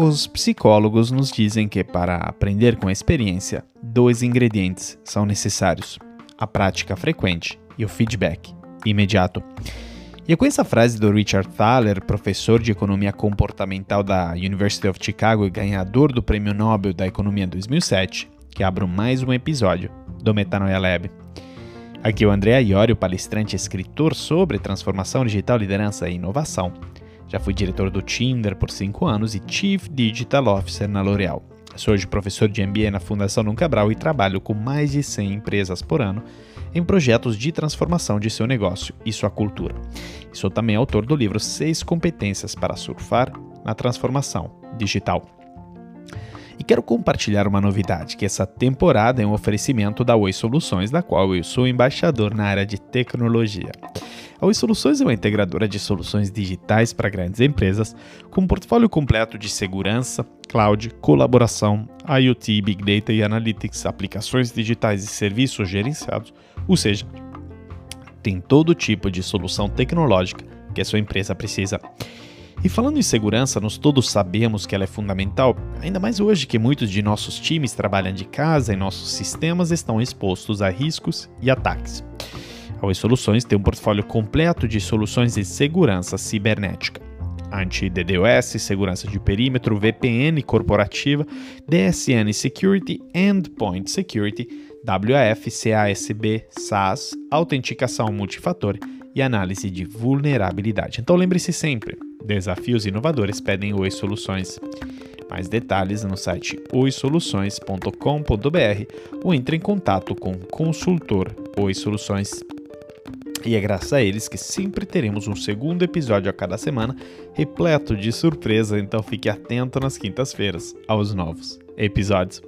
Os psicólogos nos dizem que para aprender com a experiência, dois ingredientes são necessários: a prática frequente e o feedback imediato. E é com essa frase do Richard Thaler, professor de economia comportamental da University of Chicago e ganhador do Prêmio Nobel da Economia em 2007, que abro mais um episódio do Metanoia Lab. Aqui é o André Iorio, palestrante e escritor sobre transformação digital, liderança e inovação. Já fui diretor do Tinder por 5 anos e Chief Digital Officer na L'Oréal. Sou hoje professor de MBA na Fundação Num Cabral e trabalho com mais de 100 empresas por ano em projetos de transformação de seu negócio e sua cultura. sou também autor do livro Seis Competências para Surfar na Transformação Digital. E quero compartilhar uma novidade, que essa temporada é um oferecimento da Oi Soluções, da qual eu sou embaixador na área de tecnologia. A Oi Soluções é uma integradora de soluções digitais para grandes empresas, com um portfólio completo de segurança, cloud, colaboração, IoT, Big Data e Analytics, aplicações digitais e serviços gerenciados, ou seja, tem todo tipo de solução tecnológica que a sua empresa precisa. E falando em segurança, nós todos sabemos que ela é fundamental, ainda mais hoje que muitos de nossos times trabalham de casa e nossos sistemas estão expostos a riscos e ataques. A Oi Soluções tem um portfólio completo de soluções de segurança cibernética. Anti-DDoS, segurança de perímetro, VPN corporativa, DSN Security, Endpoint Security, WAF, CASB, SaaS, autenticação multifator e análise de vulnerabilidade. Então lembre-se sempre, desafios inovadores pedem Oi Soluções. Mais detalhes no site oisoluções.com.br ou entre em contato com o consultor Oi Soluções. E é graças a eles que sempre teremos um segundo episódio a cada semana, repleto de surpresa, então fique atento nas quintas-feiras aos novos episódios.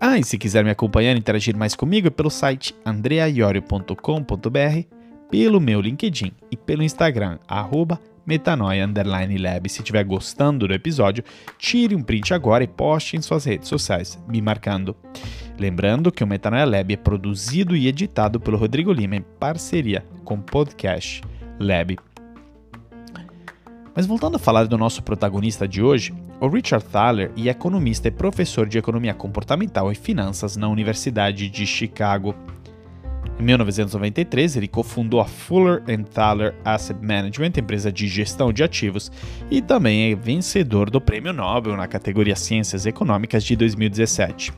Ah, e se quiser me acompanhar e interagir mais comigo é pelo site andreaiorio.com.br, pelo meu LinkedIn e pelo Instagram, arroba. Se estiver gostando do episódio, tire um print agora e poste em suas redes sociais, me marcando. Lembrando que o Metanoia Lab é produzido e editado pelo Rodrigo Lima em parceria com o Podcast Lab. Mas voltando a falar do nosso protagonista de hoje, o Richard Thaler é economista e professor de economia comportamental e finanças na Universidade de Chicago. Em 1993, ele cofundou a Fuller Thaler Asset Management, empresa de gestão de ativos, e também é vencedor do Prêmio Nobel na categoria Ciências Econômicas de 2017.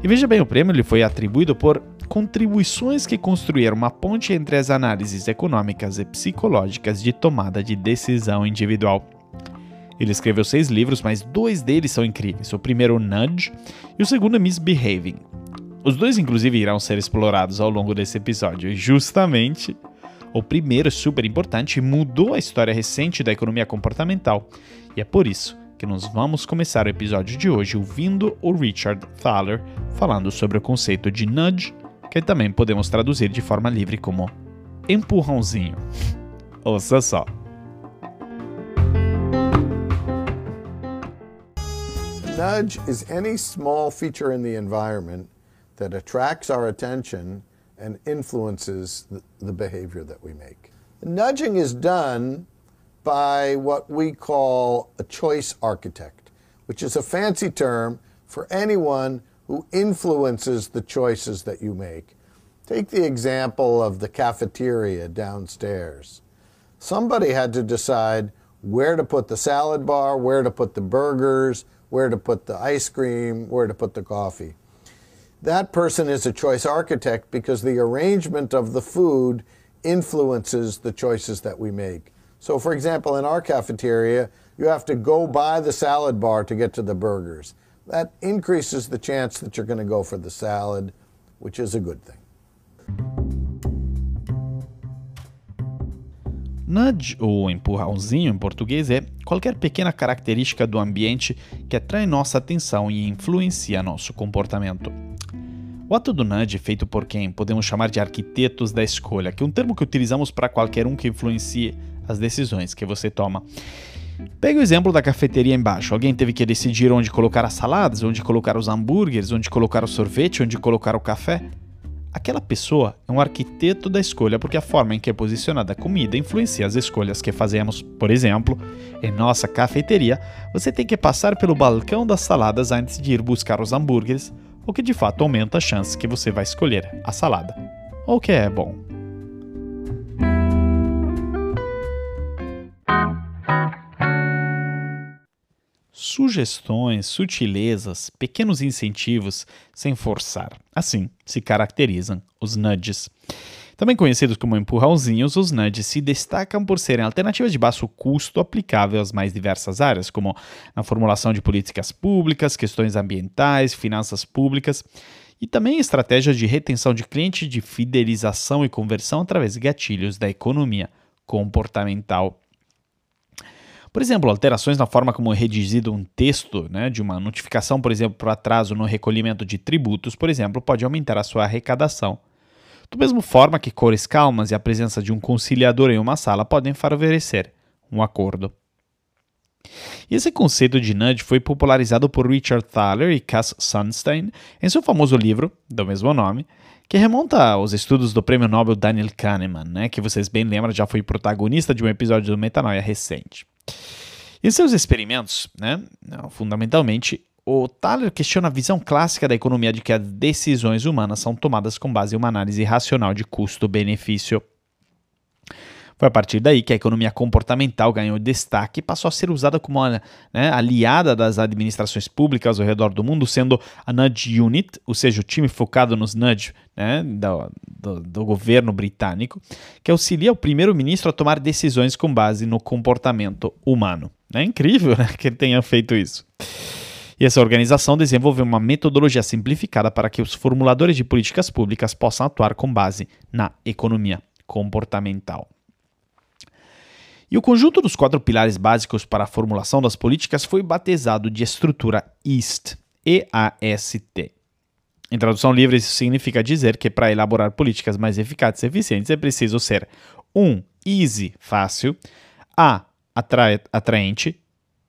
E veja bem, o prêmio lhe foi atribuído por contribuições que construíram uma ponte entre as análises econômicas e psicológicas de tomada de decisão individual. Ele escreveu seis livros, mas dois deles são incríveis. O primeiro, Nudge, e o segundo, Misbehaving. Os dois, inclusive, irão ser explorados ao longo desse episódio. E justamente, o primeiro, é super importante, mudou a história recente da economia comportamental. E é por isso que nós vamos começar o episódio de hoje ouvindo o Richard Thaler falando sobre o conceito de nudge, que também podemos traduzir de forma livre como empurrãozinho. Ouça só. Nudge is any small feature in the environment that attracts our attention and influences the, behavior that we make. Nudging is done by what we call a choice architect, which is a fancy term for anyone who influences the choices that you make. Take the example of the cafeteria downstairs. Somebody had to decide where to put the salad bar, where to put the burgers, where to put the ice cream, where to put the coffee. That person is a choice architect because the arrangement of the food influences the choices that we make. So, for example, in our cafeteria, you have to go by the salad bar to get to the burgers. That increases the chance that you're going to go for the salad, which is a good thing. Nudge, ou empurrãozinho em português, é qualquer pequena característica do ambiente que atrai nossa atenção e influencia nosso comportamento. O ato do nudge é feito por quem podemos chamar de arquitetos da escolha, que é um termo que utilizamos para qualquer um que influencie as decisões que você toma. Pega o exemplo da cafeteria embaixo. Alguém teve que decidir onde colocar as saladas, onde colocar os hambúrgueres, onde colocar o sorvete, onde colocar o café. aquela pessoa é um arquiteto da escolha porque a forma em que é posicionada a comida influencia as escolhas que fazemos. Por exemplo, em nossa cafeteria, você tem que passar pelo balcão das saladas antes de ir buscar os hambúrgueres, o que de fato aumenta a chance que você vai escolher a salada. O que é bom. Sugestões, sutilezas, pequenos incentivos sem forçar. Assim se caracterizam os nudges. Também conhecidos como empurrãozinhos, os nudges se destacam por serem alternativas de baixo custo aplicável às mais diversas áreas, como na formulação de políticas públicas, questões ambientais, finanças públicas, e também estratégias de retenção de cliente, de fidelização e conversão através de gatilhos da economia comportamental. Por exemplo, alterações na forma como é redigido um texto, né, de uma notificação, por exemplo, para atraso no recolhimento de tributos, por exemplo, pode aumentar a sua arrecadação. Do mesmo forma que cores calmas e a presença de um conciliador em uma sala podem favorecer um acordo. E esse conceito de nudge foi popularizado por Richard Thaler e Cass Sunstein em seu famoso livro, do mesmo nome, que remonta aos estudos do prêmio Nobel Daniel Kahneman, né, que vocês bem lembram já foi protagonista de um episódio do Metanoia recente. Em seus experimentos, né, fundamentalmente, o Thaler questiona a visão clássica da economia de que as decisões humanas são tomadas com base em uma análise racional de custo-benefício. Foi a partir daí que a economia comportamental ganhou destaque e passou a ser usada como uma né, aliada das administrações públicas ao redor do mundo, sendo a Nudge Unit, ou seja, o time focado nos nudge né, do, do, do governo britânico, que auxilia o primeiro-ministro a tomar decisões com base no comportamento humano. É incrível né, que ele tenha feito isso. E essa organização desenvolveu uma metodologia simplificada para que os formuladores de políticas públicas possam atuar com base na economia comportamental. E o conjunto dos quatro pilares básicos para a formulação das políticas foi batizado de estrutura EAST, E-A-S-T. Em tradução livre, isso significa dizer que para elaborar políticas mais eficazes e eficientes é preciso ser 1. Um, easy, fácil, A. atraente,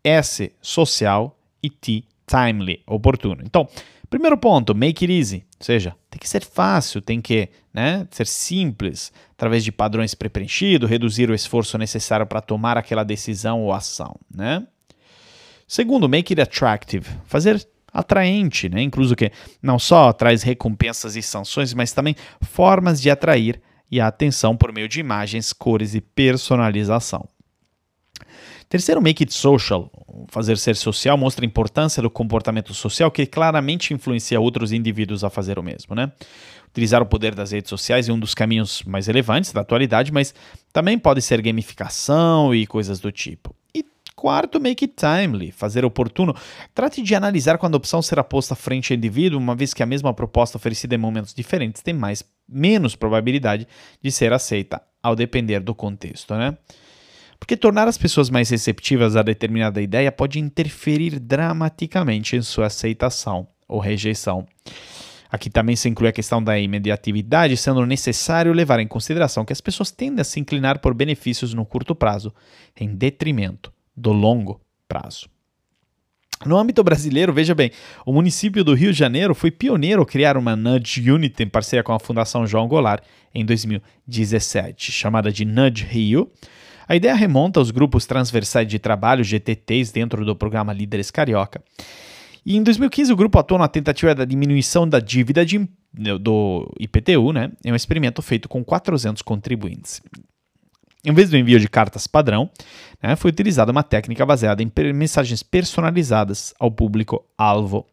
S. social e T timely, oportuno. Então, primeiro ponto, make it easy, ou seja, tem que ser fácil, tem que né, ser simples, através de padrões pré-preenchidos, reduzir o esforço necessário para tomar aquela decisão ou ação. Né? Segundo, make it attractive, fazer atraente, né? incluso que não só traz recompensas e sanções, mas também formas de atrair e a atenção por meio de imagens, cores e personalização. Terceiro, make it social. Fazer ser social mostra a importância do comportamento social que claramente influencia outros indivíduos a fazer o mesmo, né? Utilizar o poder das redes sociais é um dos caminhos mais relevantes da atualidade, mas também pode ser gamificação e coisas do tipo. E quarto, make it timely, fazer oportuno. Trate de analisar quando a opção será posta frente ao indivíduo, uma vez que a mesma proposta oferecida em momentos diferentes tem mais menos probabilidade de ser aceita, ao depender do contexto, né? Porque tornar as pessoas mais receptivas a determinada ideia pode interferir dramaticamente em sua aceitação ou rejeição. Aqui também se inclui a questão da imediatividade, sendo necessário levar em consideração que as pessoas tendem a se inclinar por benefícios no curto prazo, em detrimento do longo prazo. No âmbito brasileiro, veja bem, o município do Rio de Janeiro foi pioneiro ao criar uma Nudge Unit em parceria com a Fundação João Goulart em 2017, chamada de Nudge Rio, a ideia remonta aos grupos transversais de trabalho, GTTs, dentro do programa Líderes Carioca. E em 2015 o grupo atuou na tentativa da diminuição da dívida de, do IPTU, né? É um experimento feito com 400 contribuintes. Em vez do envio de cartas padrão, né, foi utilizada uma técnica baseada em mensagens personalizadas ao público-alvo.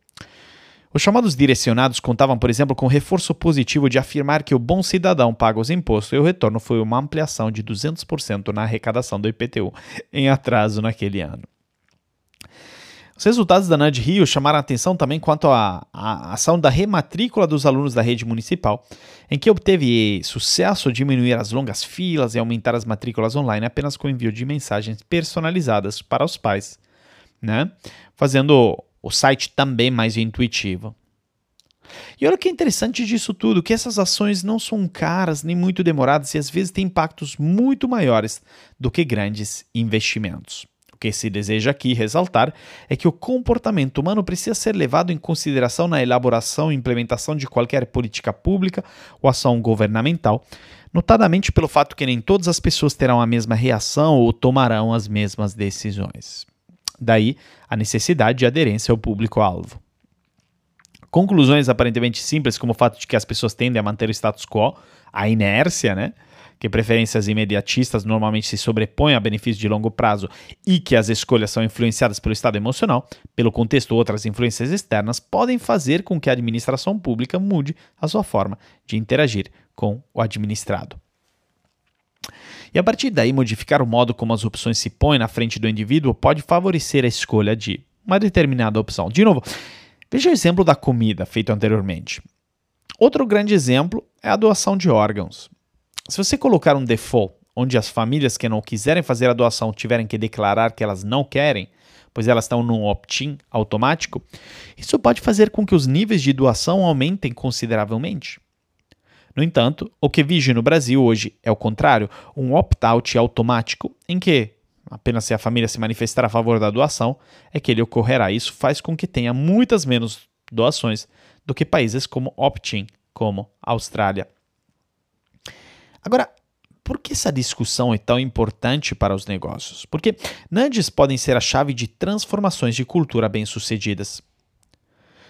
Os chamados direcionados contavam, por exemplo, com reforço positivo de afirmar que o bom cidadão paga os impostos e o retorno foi uma ampliação de 200% na arrecadação do IPTU em atraso naquele ano. Os resultados da NAD Rio chamaram a atenção também quanto à, à, ação da rematrícula dos alunos da rede municipal, em que obteve sucesso diminuir as longas filas e aumentar as matrículas online apenas com envio de mensagens personalizadas para os pais, né? fazendo o site também mais intuitivo. E olha o que é interessante disso tudo, que essas ações não são caras nem muito demoradas e às vezes têm impactos muito maiores do que grandes investimentos. O que se deseja aqui ressaltar é que o comportamento humano precisa ser levado em consideração na elaboração e implementação de qualquer política pública ou ação governamental, notadamente pelo fato que nem todas as pessoas terão a mesma reação ou tomarão as mesmas decisões. Daí a necessidade de aderência ao público-alvo. Conclusões aparentemente simples, como o fato de que as pessoas tendem a manter o status quo, a inércia, né? que preferências imediatistas normalmente se sobrepõem a benefícios de longo prazo e que as escolhas são influenciadas pelo estado emocional, pelo contexto ou outras influências externas, podem fazer com que a administração pública mude a sua forma de interagir com o administrado. E a partir daí, modificar o modo como as opções se põem na frente do indivíduo pode favorecer a escolha de uma determinada opção. De novo, veja o exemplo da comida feito anteriormente. Outro grande exemplo é a doação de órgãos. Se você colocar um default onde as famílias que não quiserem fazer a doação tiverem que declarar que elas não querem, pois elas estão num opt-in automático, isso pode fazer com que os níveis de doação aumentem consideravelmente. No entanto, o que vige no Brasil hoje é o contrário, um opt-out automático, em que, apenas se a família se manifestar a favor da doação, é que ele ocorrerá. Isso faz com que tenha muitas menos doações do que países como opt-in, como Austrália Agora, por que essa discussão é tão importante para os negócios? Porque nudges podem ser a chave de transformações de cultura bem-sucedidas.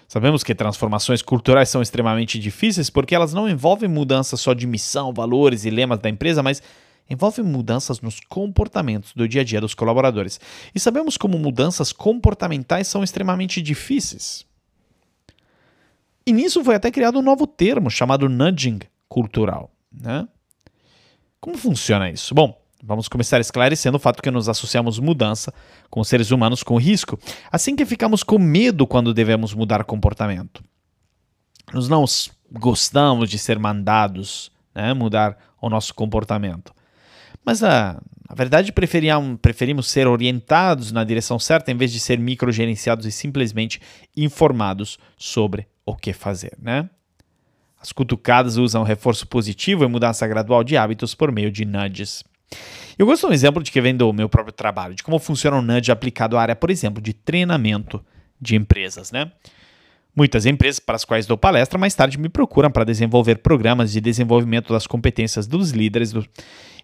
Sabemos que transformações culturais são extremamente difíceis porque elas não envolvem mudanças só de missão, valores e lemas da empresa, mas envolvem mudanças nos comportamentos do dia a dia dos colaboradores. E sabemos como mudanças comportamentais são extremamente difíceis. E nisso foi até criado um novo termo chamado nudging cultural. Né? Como funciona isso? Bom, vamos começar esclarecendo o fato que nos associamos mudança com seres humanos com risco, assim que ficamos com medo quando devemos mudar comportamento. Nós não gostamos de ser mandados né, mudar o nosso comportamento. Mas a, verdade preferimos ser orientados na direção certa em vez de ser microgerenciados e simplesmente informados sobre o que fazer, né? As cutucadas usam reforço positivo e mudança gradual de hábitos por meio de nudges. Eu gosto de um exemplo de que vem do meu próprio trabalho, de como funciona um nudge aplicado à área, por exemplo, de treinamento de empresas, né? Muitas empresas para as quais dou palestra mais tarde me procuram para desenvolver programas de desenvolvimento das competências dos líderes. Do...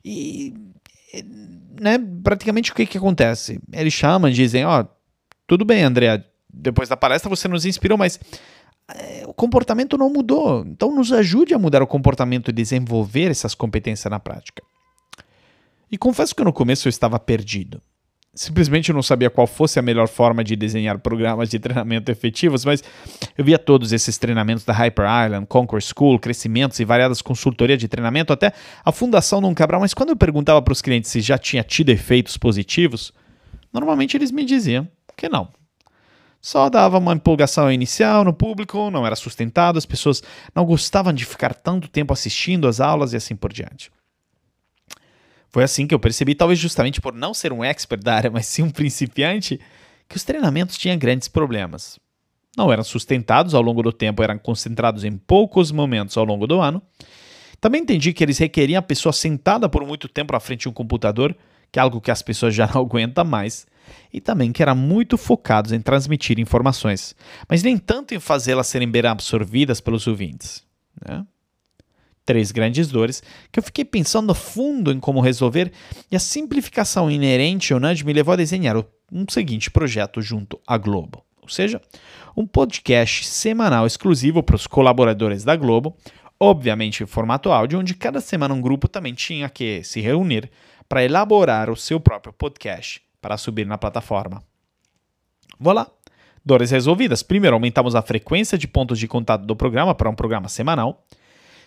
E, né, praticamente o que, que acontece? Eles chamam dizem: Ó, oh, tudo bem, André, depois da palestra você nos inspirou, mas é, o comportamento não mudou. Então, nos ajude a mudar o comportamento e desenvolver essas competências na prática. E confesso que no começo eu estava perdido. Simplesmente eu não sabia qual fosse a melhor forma de desenhar programas de treinamento efetivos, mas eu via todos esses treinamentos da Hyper Island, Conquer School, crescimentos e variadas consultorias de treinamento, até a fundação não Cabral. Mas quando eu perguntava para os clientes se já tinha tido efeitos positivos, normalmente eles me diziam que não, só dava uma empolgação inicial no público, não era sustentado, as pessoas não gostavam de ficar tanto tempo assistindo às aulas e assim por diante. Foi assim que eu percebi, talvez justamente por não ser um expert da área, mas sim um principiante, que os treinamentos tinham grandes problemas. Não eram sustentados ao longo do tempo, eram concentrados em poucos momentos ao longo do ano. Também entendi que eles requeriam a pessoa sentada por muito tempo à frente de um computador, que é algo que as pessoas já não aguentam mais e também que eram muito focados em transmitir informações, mas nem tanto em fazê-las serem bem absorvidas pelos ouvintes. Né? Três grandes dores que eu fiquei pensando a fundo em como resolver, e a simplificação inerente ao Nudge me levou a desenhar um seguinte projeto junto à Globo. Ou seja, um podcast semanal exclusivo para os colaboradores da Globo, obviamente em formato áudio, onde cada semana um grupo também tinha que se reunir para elaborar o seu próprio podcast para subir na plataforma. Voilà! Dores resolvidas. Primeiro, aumentamos a frequência de pontos de contato do programa para um programa semanal.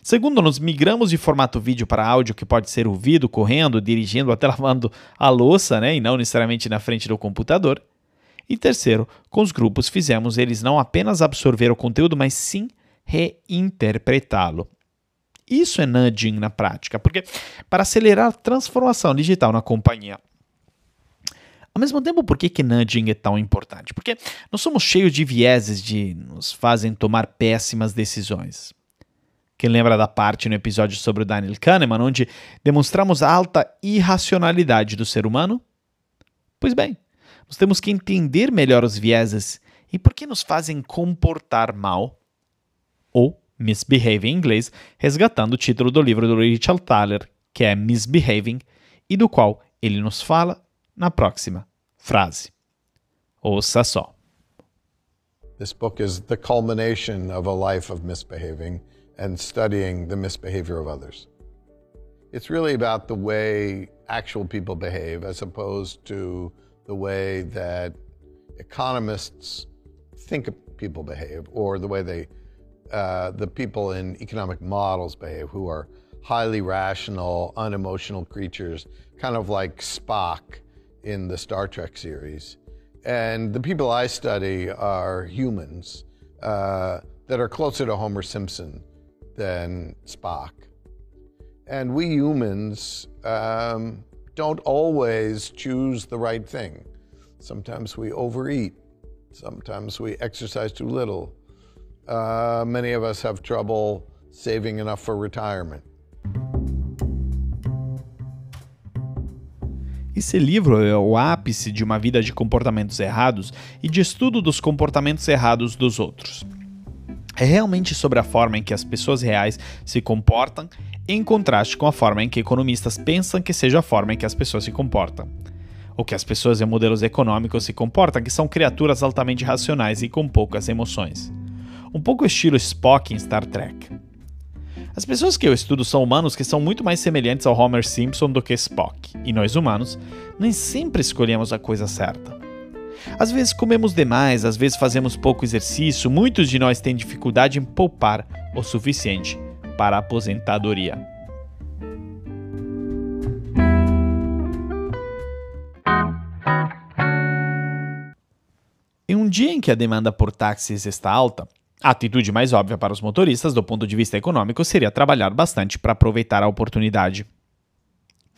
Segundo, nos migramos de formato vídeo para áudio que pode ser ouvido correndo, dirigindo, até lavando a louça, né, e não necessariamente na frente do computador. E terceiro, com os grupos fizemos eles não apenas absorver o conteúdo, mas sim reinterpretá-lo. Isso é nudging na prática, porque para acelerar a transformação digital na companhia ao mesmo tempo, por que, que nudging é tão importante? Porque nós somos cheios de vieses de nos fazem tomar péssimas decisões. Quem lembra da parte no episódio sobre o Daniel Kahneman, onde demonstramos a alta irracionalidade do ser humano? Pois bem, nós temos que entender melhor os vieses e por que nos fazem comportar mal ou misbehave em inglês, resgatando o título do livro do Richard Thaler, que é Misbehaving, e do qual ele nos fala na próxima frase. Ouça só. This book is the culmination of a life of misbehaving and studying the misbehavior of others. It's really about the way actual people behave as opposed to the way that economists think people behave or the way they uh, the people in economic models behave who are highly rational, unemotional creatures, kind of like Spock in the Star Trek series. And the people I study are humans uh, that are closer to Homer Simpson than Spock. And we humans um, don't always choose the right thing. Sometimes we overeat. Sometimes we exercise too little. Uh, many of us have trouble saving enough for retirement. Esse livro é o ápice de uma vida de comportamentos errados e de estudo dos comportamentos errados dos outros. É realmente sobre a forma em que as pessoas reais se comportam, em contraste com a forma em que economistas pensam que seja a forma em que as pessoas se comportam. Ou que as pessoas em modelos econômicos se comportam, que são criaturas altamente racionais e com poucas emoções. Um pouco estilo Spock em Star Trek. As pessoas que eu estudo são humanos que são muito mais semelhantes ao Homer Simpson do que Spock, e nós humanos nem sempre escolhemos a coisa certa. Às vezes comemos demais, às vezes fazemos pouco exercício, muitos de nós têm dificuldade em poupar o suficiente para a aposentadoria. Em um dia em que a demanda por táxis está alta, a atitude mais óbvia para os motoristas, do ponto de vista econômico, seria trabalhar bastante para aproveitar a oportunidade.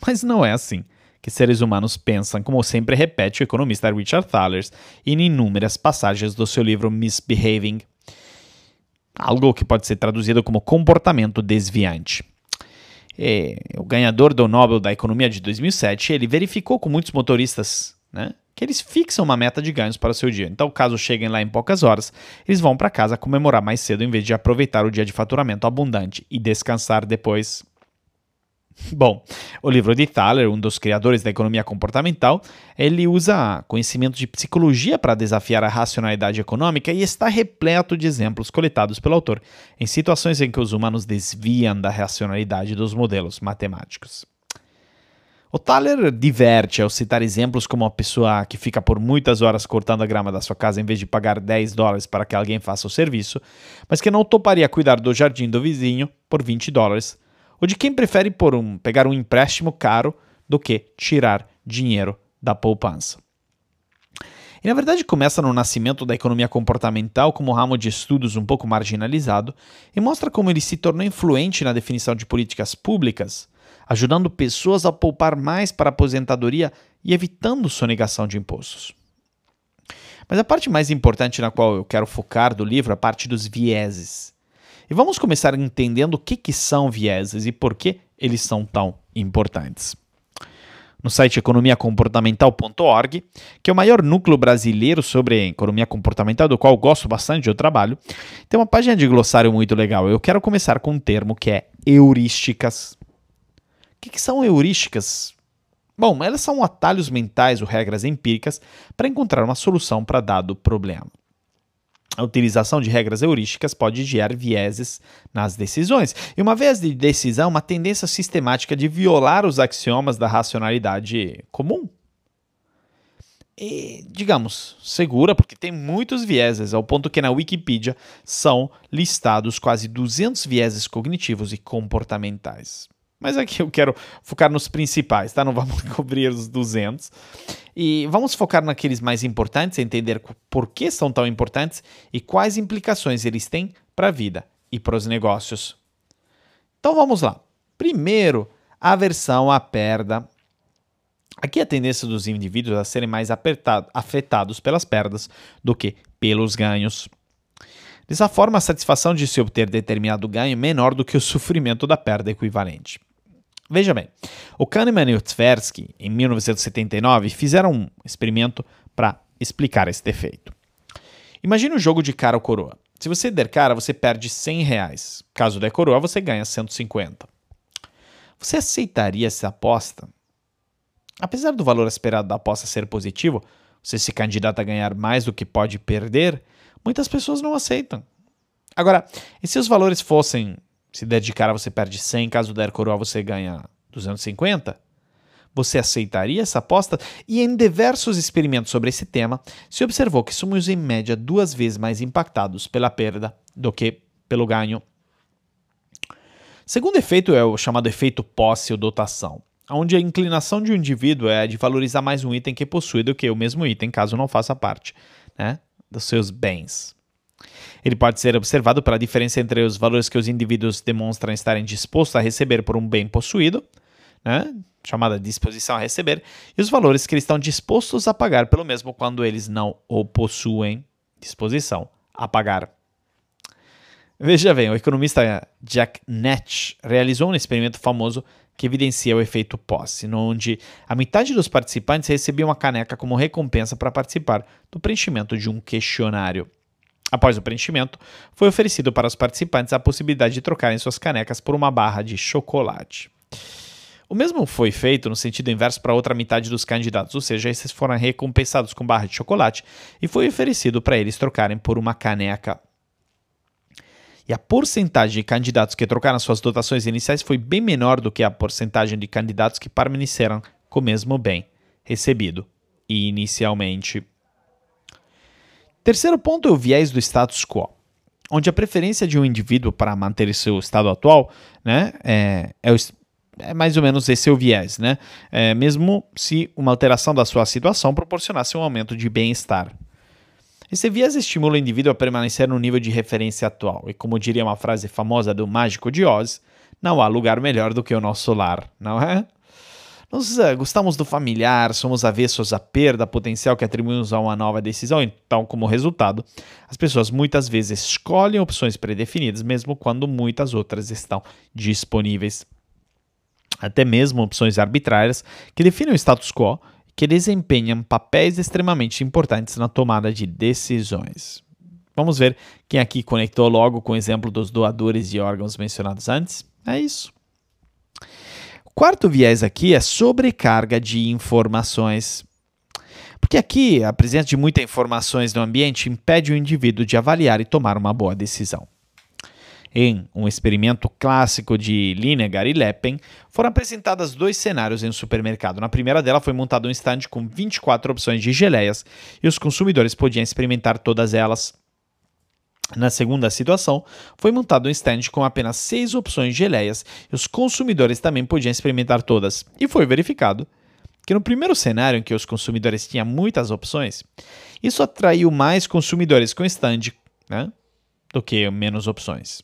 Mas não é assim que seres humanos pensam, como sempre repete o economista Richard Thaler em inúmeras passagens do seu livro Misbehaving, algo que pode ser traduzido como comportamento desviante. E, o ganhador do Nobel da Economia de 2007, ele verificou com muitos motoristas né, que eles fixam uma meta de ganhos para o seu dia. Então, caso cheguem lá em poucas horas, eles vão para casa comemorar mais cedo em vez de aproveitar o dia de faturamento abundante e descansar depois. Bom, o livro de Thaler, um dos criadores da economia comportamental, ele usa conhecimento de psicologia para desafiar a racionalidade econômica e está repleto de exemplos coletados pelo autor em situações em que os humanos desviam da racionalidade dos modelos matemáticos. O Thaler diverte ao citar exemplos como a pessoa que fica por muitas horas cortando a grama da sua casa em vez de pagar 10 dólares para que alguém faça o serviço, mas que não toparia cuidar do jardim do vizinho por 20 dólares, ou de quem prefere por um, pegar um empréstimo caro do que tirar dinheiro da poupança. E na verdade começa no nascimento da economia comportamental como ramo de estudos um pouco marginalizado e mostra como ele se tornou influente na definição de políticas públicas ajudando pessoas a poupar mais para a aposentadoria e evitando sonegação de impostos. Mas a parte mais importante na qual eu quero focar do livro é a parte dos vieses. E vamos começar entendendo o que, que são vieses e por que eles são tão importantes. No site economiacomportamental.org, que é o maior núcleo brasileiro sobre economia comportamental, do qual gosto bastante do trabalho, tem uma página de glossário muito legal. Eu quero começar com um termo que é heurísticas. O que, que são heurísticas? Bom, elas são atalhos mentais ou regras empíricas para encontrar uma solução para dado problema. A utilização de regras heurísticas pode gerar vieses nas decisões, e uma vez de decisão, uma tendência sistemática de violar os axiomas da racionalidade comum. E, digamos, segura, porque tem muitos vieses, ao ponto que na Wikipedia são listados quase 200 vieses cognitivos e comportamentais. Mas aqui eu quero focar nos principais, tá? Não vamos cobrir os 200. E vamos focar naqueles mais importantes, entender por que são tão importantes e quais implicações eles têm para a vida e para os negócios. Então vamos lá. Primeiro, aversão à perda. Aqui a tendência dos indivíduos a serem mais apertado, afetados pelas perdas do que pelos ganhos. Dessa forma, a satisfação de se obter determinado ganho é menor do que o sofrimento da perda equivalente. Veja bem, o Kahneman e o Tversky, em 1979, fizeram um experimento para explicar esse efeito. Imagine um jogo de cara ou coroa. Se você der cara, você perde 100 reais. Caso der coroa, você ganha 150. Você aceitaria essa aposta? Apesar do valor esperado da aposta ser positivo, você se candidata a ganhar mais do que pode perder, muitas pessoas não aceitam. Agora, e se os valores fossem, se der de cara você perde 100, caso der coroa você ganha 250? Você aceitaria essa aposta? E em diversos experimentos sobre esse tema, se observou que somos em média duas vezes mais impactados pela perda do que pelo ganho. Segundo efeito é o chamado efeito posse ou dotação, onde a inclinação de um indivíduo é de valorizar mais um item que possui do que o mesmo item, caso não faça parte né, dos seus bens. Ele pode ser observado pela diferença entre os valores que os indivíduos demonstram estarem dispostos a receber por um bem possuído, né, chamada disposição a receber, e os valores que eles estão dispostos a pagar pelo mesmo quando eles não o possuem, disposição a pagar. Veja bem, o economista Jack Natch realizou um experimento famoso que evidencia o efeito posse, onde a metade dos participantes recebia uma caneca como recompensa para participar do preenchimento de um questionário. Após o preenchimento, foi oferecido para os participantes a possibilidade de trocarem suas canecas por uma barra de chocolate. O mesmo foi feito no sentido inverso para outra metade dos candidatos, ou seja, esses foram recompensados com barra de chocolate e foi oferecido para eles trocarem por uma caneca. E a porcentagem de candidatos que trocaram suas dotações iniciais foi bem menor do que a porcentagem de candidatos que permaneceram com o mesmo bem recebido inicialmente. Terceiro ponto é o viés do status quo, onde a preferência de um indivíduo para manter seu estado atual né, é, é o, é mais ou menos esse o viés, né? É, mesmo se uma alteração da sua situação proporcionasse um aumento de bem-estar. Esse viés estimula o indivíduo a permanecer no nível de referência atual, e como diria uma frase famosa do Mágico de Oz, não há lugar melhor do que o nosso lar, não é? Nós uh, gostamos do familiar, somos avessos à perda potencial que atribuímos a uma nova decisão, então, como resultado, as pessoas muitas vezes escolhem opções predefinidas, mesmo quando muitas outras estão disponíveis até mesmo opções arbitrárias que definem o status quo que desempenham papéis extremamente importantes na tomada de decisões. Vamos ver quem aqui conectou logo com o exemplo dos doadores de órgãos mencionados antes? É isso. Quarto viés aqui é sobrecarga de informações. Porque aqui a presença de muitas informações no ambiente impede o indivíduo de avaliar e tomar uma boa decisão. Em um experimento clássico de Linegar e Leppen, foram apresentados dois cenários em um supermercado. Na primeira dela foi montado um stand com 24 opções de geleias e os consumidores podiam experimentar todas elas. Na segunda situação, foi montado um stand com apenas seis opções de geleias e os consumidores também podiam experimentar todas. E foi verificado que no primeiro cenário, em que os consumidores tinham muitas opções, isso atraiu mais consumidores com stand né, do que menos opções.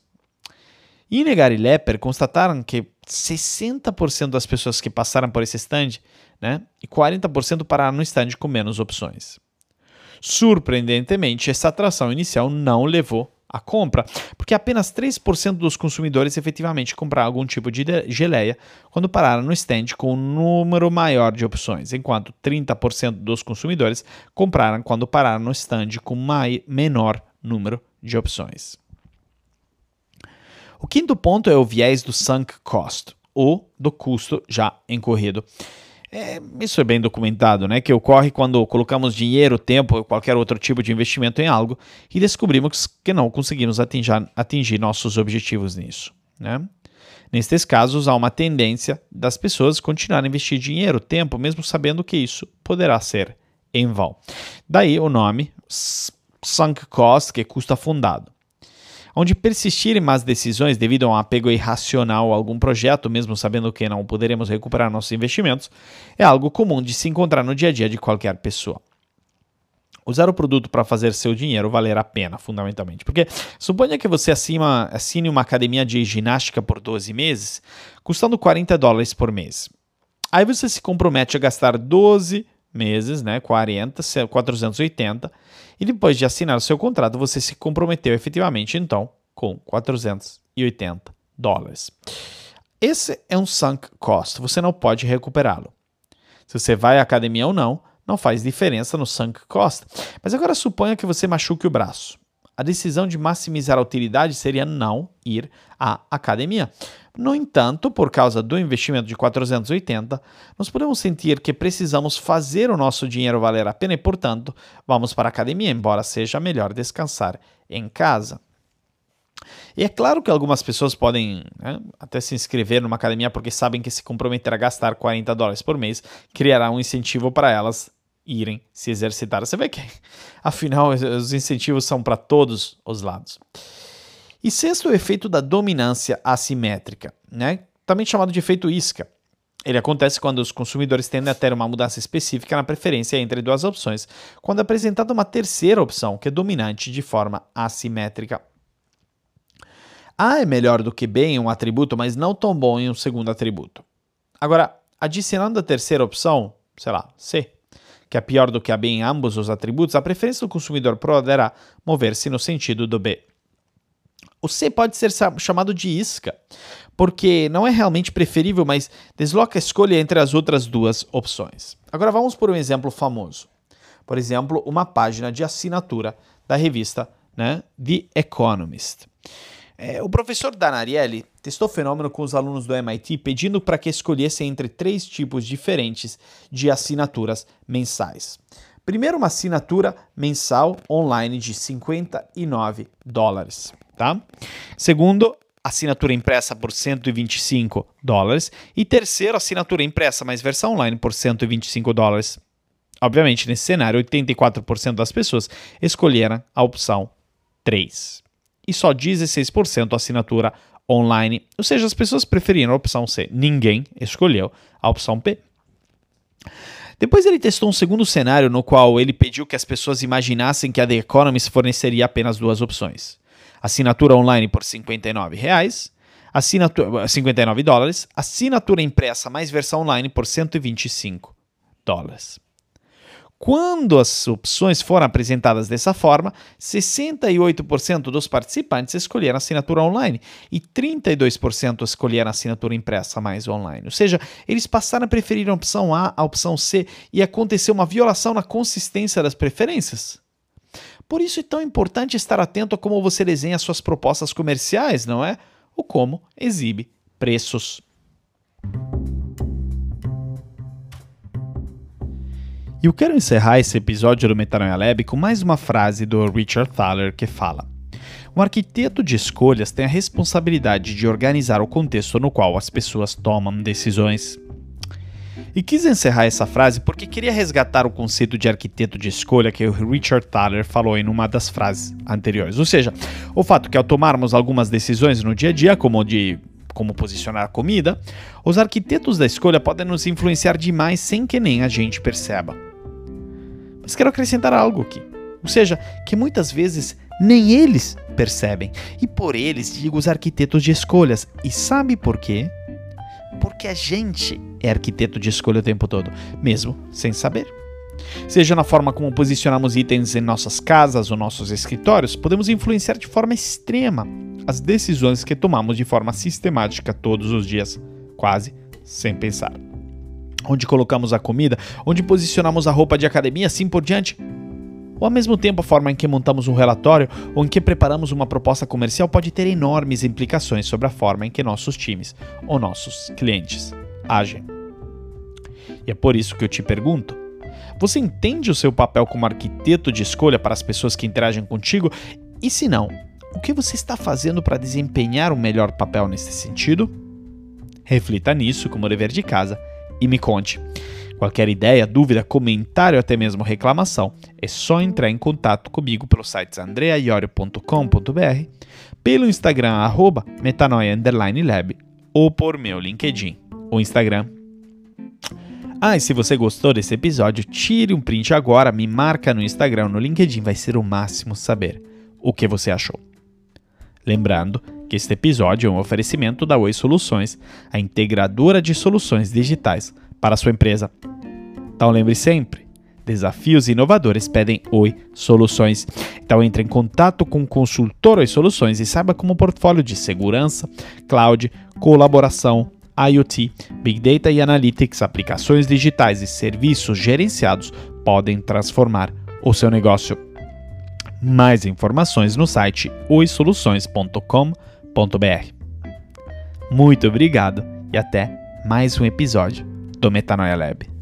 Inegar e Lepper constataram que 60% das pessoas que passaram por esse stand né, e 40% pararam no stand com menos opções. Surpreendentemente, essa atração inicial não levou à compra, porque apenas 3% dos consumidores efetivamente compraram algum tipo de geleia quando pararam no stand com um número maior de opções, enquanto 30% dos consumidores compraram quando pararam no stand com menor número de opções. O quinto ponto é o viés do sunk cost, ou do custo já incorrido. É, isso é bem documentado, né? Que ocorre quando colocamos dinheiro, tempo ou qualquer outro tipo de investimento em algo e descobrimos que não conseguimos atingir, atingir nossos objetivos nisso, né? Nestes casos, há uma tendência das pessoas continuarem a investir dinheiro, tempo, mesmo sabendo que isso poderá ser em vão. Daí o nome sunk cost, que é custo afundado onde persistirem más decisões devido a um apego irracional a algum projeto, mesmo sabendo que não poderemos recuperar nossos investimentos, é algo comum de se encontrar no dia a dia de qualquer pessoa. Usar o produto para fazer seu dinheiro valer a pena, fundamentalmente. Porque suponha que você assine uma academia de ginástica por 12 meses, custando 40 dólares por mês. Aí você se compromete a gastar 12 meses, né, 40, 480, e depois de assinar o seu contrato, você se comprometeu efetivamente, então, com 480 dólares. Esse é um sunk cost, você não pode recuperá-lo. Se você vai à academia ou não, não faz diferença no sunk cost. Mas agora suponha que você machuque o braço. A decisão de maximizar a utilidade seria não ir à academia. No entanto, por causa do investimento de 480, nós podemos sentir que precisamos fazer o nosso dinheiro valer a pena e, portanto, vamos para a academia, embora seja melhor descansar em casa. E é claro que algumas pessoas podem né, até se inscrever numa academia porque sabem que se comprometer a gastar 40 dólares por mês criará um incentivo para elas irem se exercitar. Você vê que, afinal, os incentivos são para todos os lados. E sexto, o efeito da dominância assimétrica, né? também chamado de efeito isca. Ele acontece quando os consumidores tendem a ter uma mudança específica na preferência entre duas opções, quando é apresentada uma terceira opção que é dominante de forma assimétrica. A é melhor do que B em um atributo, mas não tão bom em um segundo atributo. Agora, adicionando a terceira opção, sei lá, C, que é pior do que a B em ambos os atributos, a preferência do consumidor poderá mover-se no sentido do B. O C pode ser chamado de isca, porque não é realmente preferível, mas desloca a escolha entre as outras duas opções. Agora vamos por um exemplo famoso. Por exemplo, uma página de assinatura da revista né, The Economist. É, o professor Danarielli testou o fenômeno com os alunos do MIT pedindo para que escolhessem entre três tipos diferentes de assinaturas mensais. Primeiro, uma assinatura mensal online de 59 dólares. Tá? Segundo, assinatura impressa por 125 dólares. E terceiro, assinatura impressa mais versão online por 125 dólares. Obviamente, nesse cenário, 84% das pessoas escolheram a opção 3 e só 16% assinatura online. Ou seja, as pessoas preferiram a opção C. Ninguém escolheu a opção P. Depois ele testou um segundo cenário no qual ele pediu que as pessoas imaginassem que a The Economist forneceria apenas duas opções: assinatura online por 59 reais, assinatura, 59 dólares, assinatura impressa mais versão online por 125 dólares. Quando as opções foram apresentadas dessa forma, 68% dos participantes escolheram assinatura online e 32% escolheram assinatura impressa mais online. Ou seja, eles passaram a preferir a opção A à opção C e aconteceu uma violação na consistência das preferências. Por isso é tão importante estar atento a como você desenha suas propostas comerciais, não é? Ou como exibe preços. E eu quero encerrar esse episódio do Metanoia Lab com mais uma frase do Richard Thaler que fala: Um arquiteto de escolhas tem a responsabilidade de organizar o contexto no qual as pessoas tomam decisões. E quis encerrar essa frase porque queria resgatar o conceito de arquiteto de escolha que o Richard Thaler falou em uma das frases anteriores. Ou seja, o fato que ao tomarmos algumas decisões no dia a dia, como de como posicionar a comida, os arquitetos da escolha podem nos influenciar demais sem que nem a gente perceba. Mas quero acrescentar algo aqui. Ou seja, que muitas vezes nem eles percebem. E por eles digo os arquitetos de escolhas. E sabe por quê? Porque a gente é arquiteto de escolha o tempo todo, mesmo sem saber. Seja na forma como posicionamos itens em nossas casas ou nossos escritórios, podemos influenciar de forma extrema as decisões que tomamos de forma sistemática todos os dias, quase sem pensar onde colocamos a comida, onde posicionamos a roupa de academia, assim por diante. Ou ao mesmo tempo, a forma em que montamos um relatório ou em que preparamos uma proposta comercial pode ter enormes implicações sobre a forma em que nossos times ou nossos clientes agem. E é por isso que eu te pergunto: você entende o seu papel como arquiteto de escolha para as pessoas que interagem contigo? E se não, o que você está fazendo para desempenhar um melhor papel nesse sentido? Reflita nisso como dever de casa e me conte. Qualquer ideia, dúvida, comentário ou até mesmo reclamação, é só entrar em contato comigo pelo site andreaiorio.com.br, pelo Instagram arroba metanoia_lab ou por meu LinkedIn, o Instagram. Ah, e se você gostou desse episódio, tire um print agora, me marca no Instagram, no LinkedIn, vai ser o máximo saber o que você achou. Lembrando que este episódio é um oferecimento da Oi Soluções, a integradora de soluções digitais para a sua empresa. Então lembre sempre, desafios inovadores pedem Oi Soluções. Então entre em contato com o consultor Oi Soluções e saiba como o portfólio de segurança, cloud, colaboração, IoT, Big Data e Analytics, aplicações digitais e serviços gerenciados podem transformar o seu negócio. Mais informações no site oisoluções.com.br. Muito obrigado e até mais um episódio do Metanoia Lab.